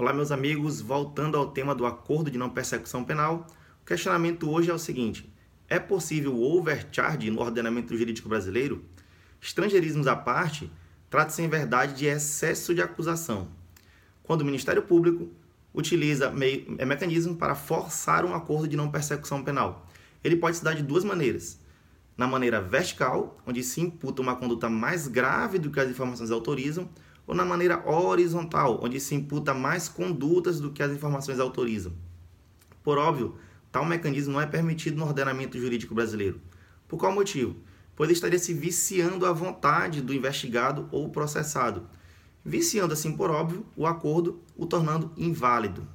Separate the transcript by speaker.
Speaker 1: Olá, meus amigos. Voltando ao tema do acordo de não persecução penal, o questionamento hoje é o seguinte: é possível overcharge no ordenamento jurídico brasileiro? Estrangeirismos à parte, trata-se em verdade de excesso de acusação, quando o Ministério Público utiliza meio, é mecanismo para forçar um acordo de não persecução penal. Ele pode se dar de duas maneiras. Na maneira vertical, onde se imputa uma conduta mais grave do que as informações autorizam, ou na maneira horizontal, onde se imputa mais condutas do que as informações autorizam. Por óbvio, tal mecanismo não é permitido no ordenamento jurídico brasileiro. Por qual motivo? Pois estaria se viciando a vontade do investigado ou processado, viciando assim, por óbvio, o acordo, o tornando inválido.